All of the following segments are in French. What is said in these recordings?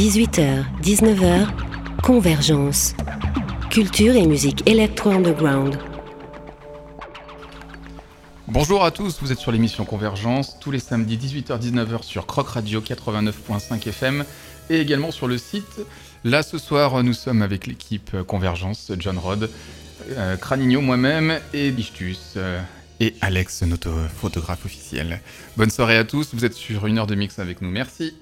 18h, 19h, Convergence. Culture et musique électro-underground. Bonjour à tous, vous êtes sur l'émission Convergence, tous les samedis 18h-19h sur Croc Radio 89.5 FM et également sur le site. Là ce soir, nous sommes avec l'équipe Convergence, John Rod, euh, Cranigno, moi-même et Bichtus. Euh, et Alex, notre photographe officiel. Bonne soirée à tous, vous êtes sur une heure de mix avec nous, merci.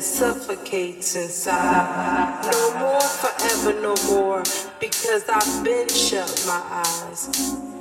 Suffocates inside. No more forever, no more, because I've been shut my eyes.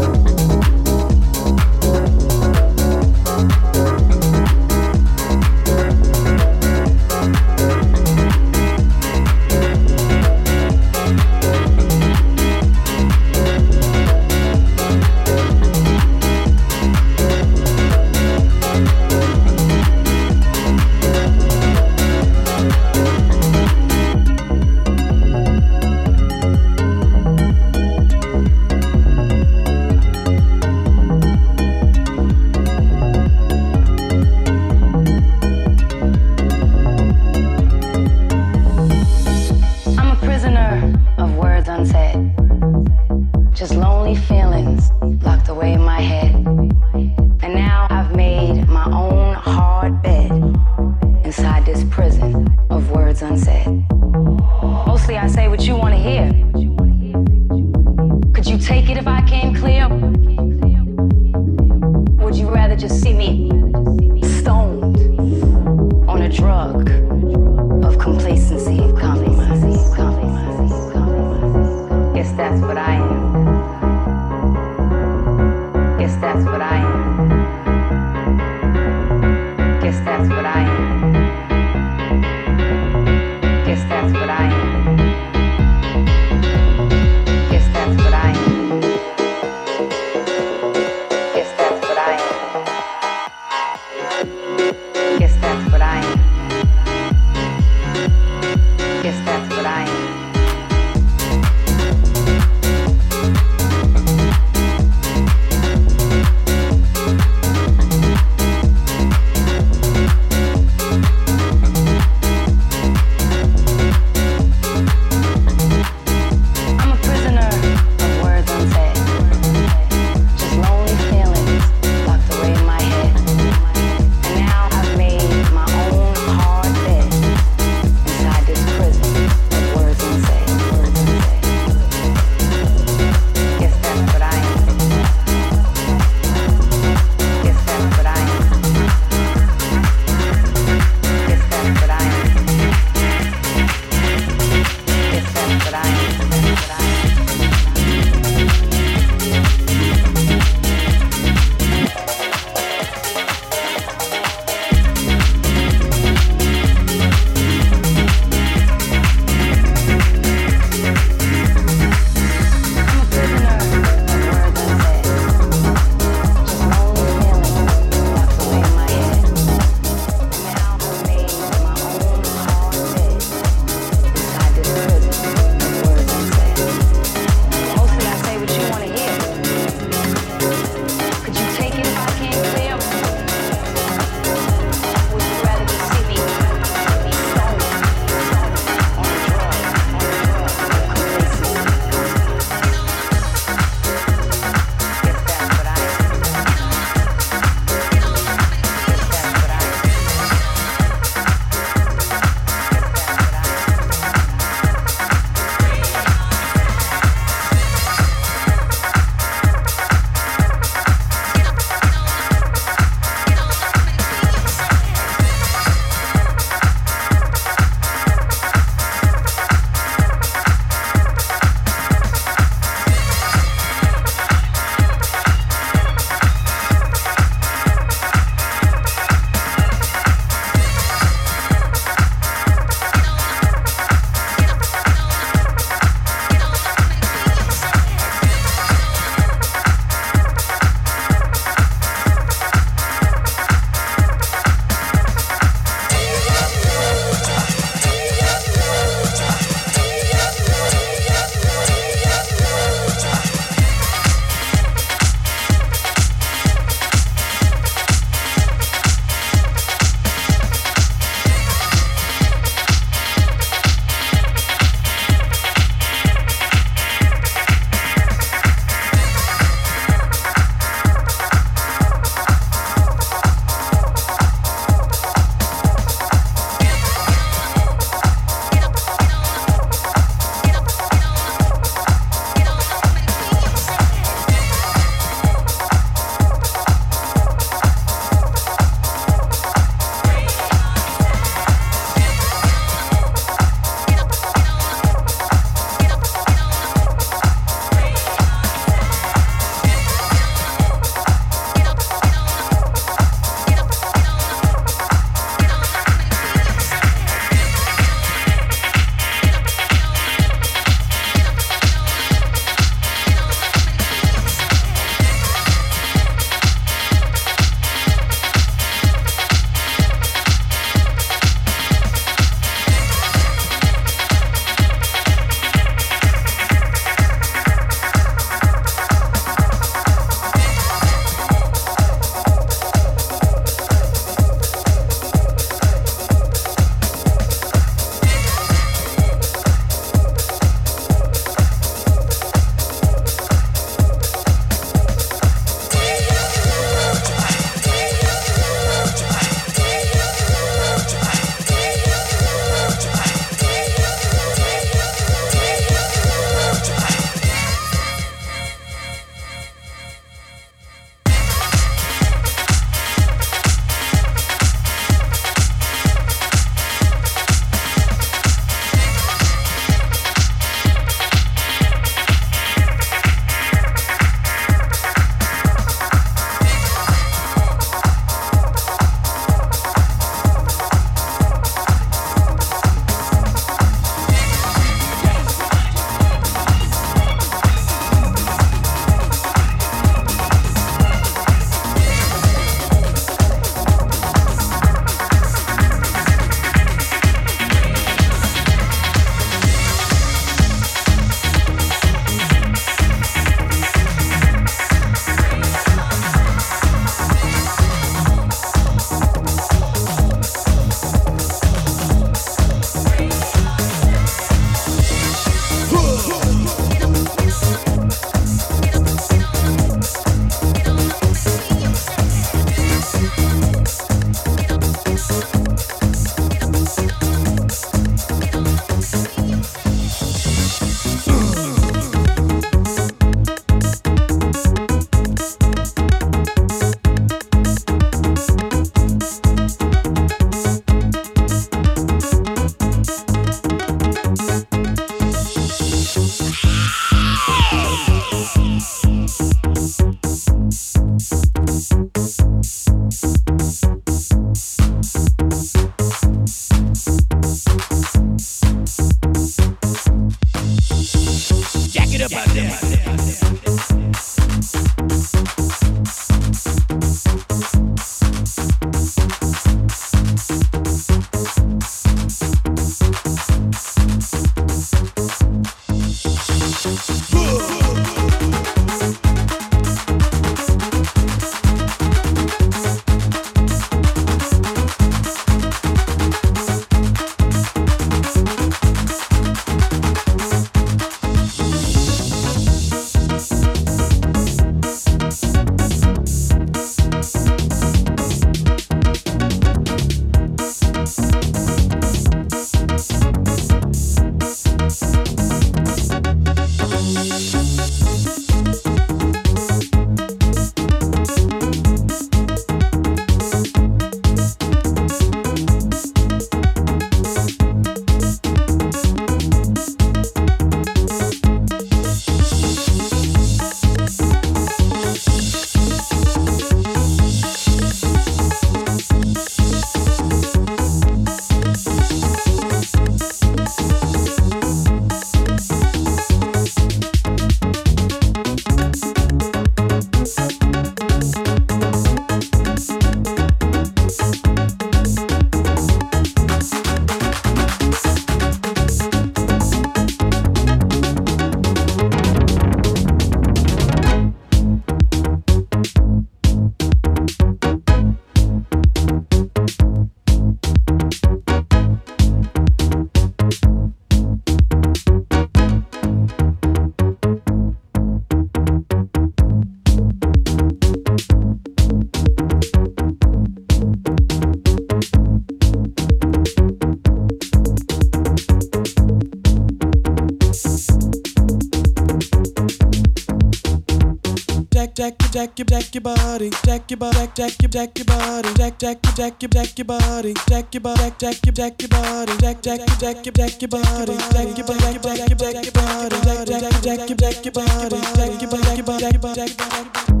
Jack your jack your body, jack your body, jack your jack your body, jack jack jack jack your body, jack your body, jack your jack your body, jack jack jack jack your body, jack your body, jack your jack your body, jack jack jack jack your body, jack your body, jack body, jack your body.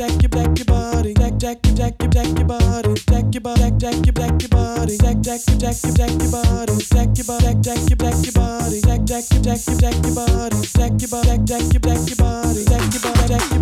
Jack your deck your body, Jack, jack, your jack your deck your body, Jack your body, jack your deck your body, Jack, jack, your jack your deck your body, Jack your body, jack your deck your body, Jack, jack, your jack your deck your body, Jack your body, jack your deck your body, Jack your body, jack your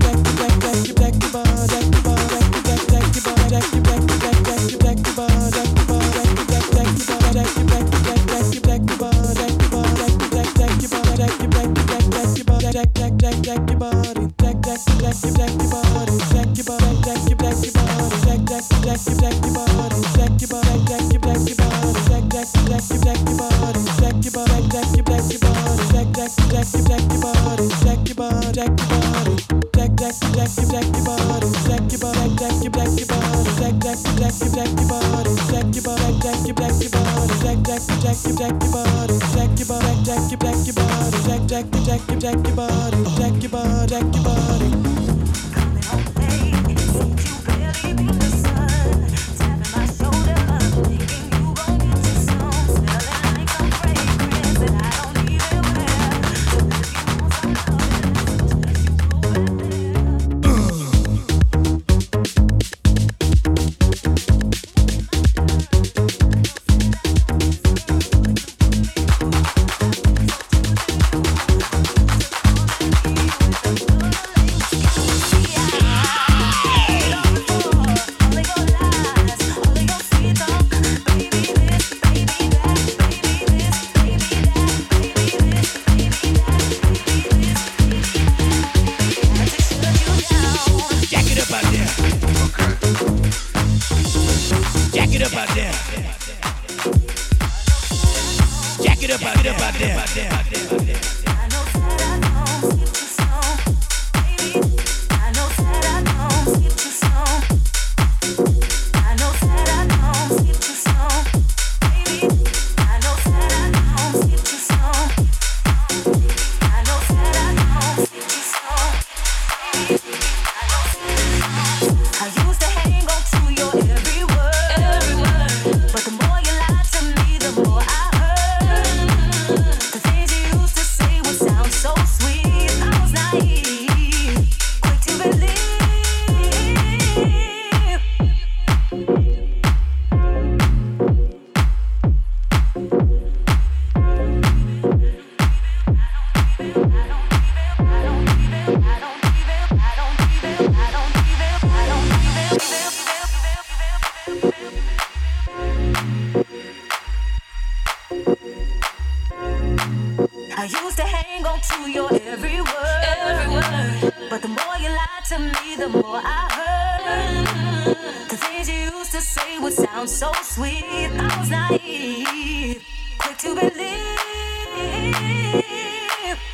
things you used to say would sound so sweet. I was naive, quick to believe.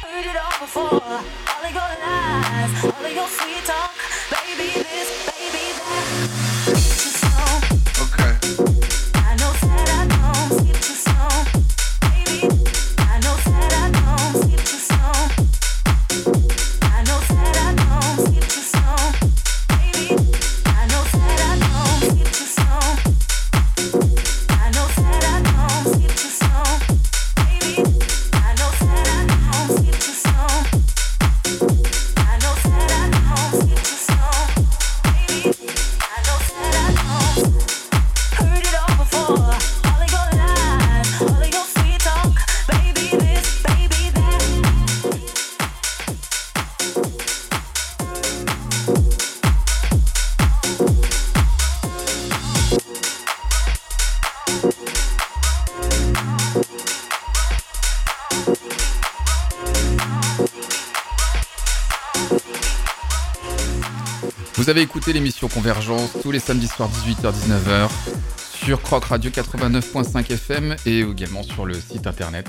Heard it all before. All of your lies, all of your sweet talk. Vous avez écouté l'émission Convergence tous les samedis soirs 18h-19h sur Croc Radio 89.5 FM et également sur le site internet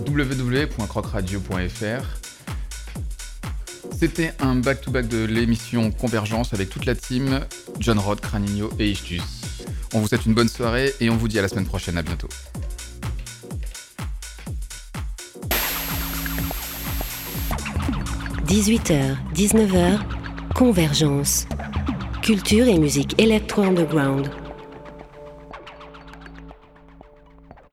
www.crocradio.fr. C'était un back-to-back de l'émission Convergence avec toute la team, John Rod, Cranigno et Ishtus. On vous souhaite une bonne soirée et on vous dit à la semaine prochaine. À bientôt. – 18h, 19h, Convergence. Culture et musique électro-underground.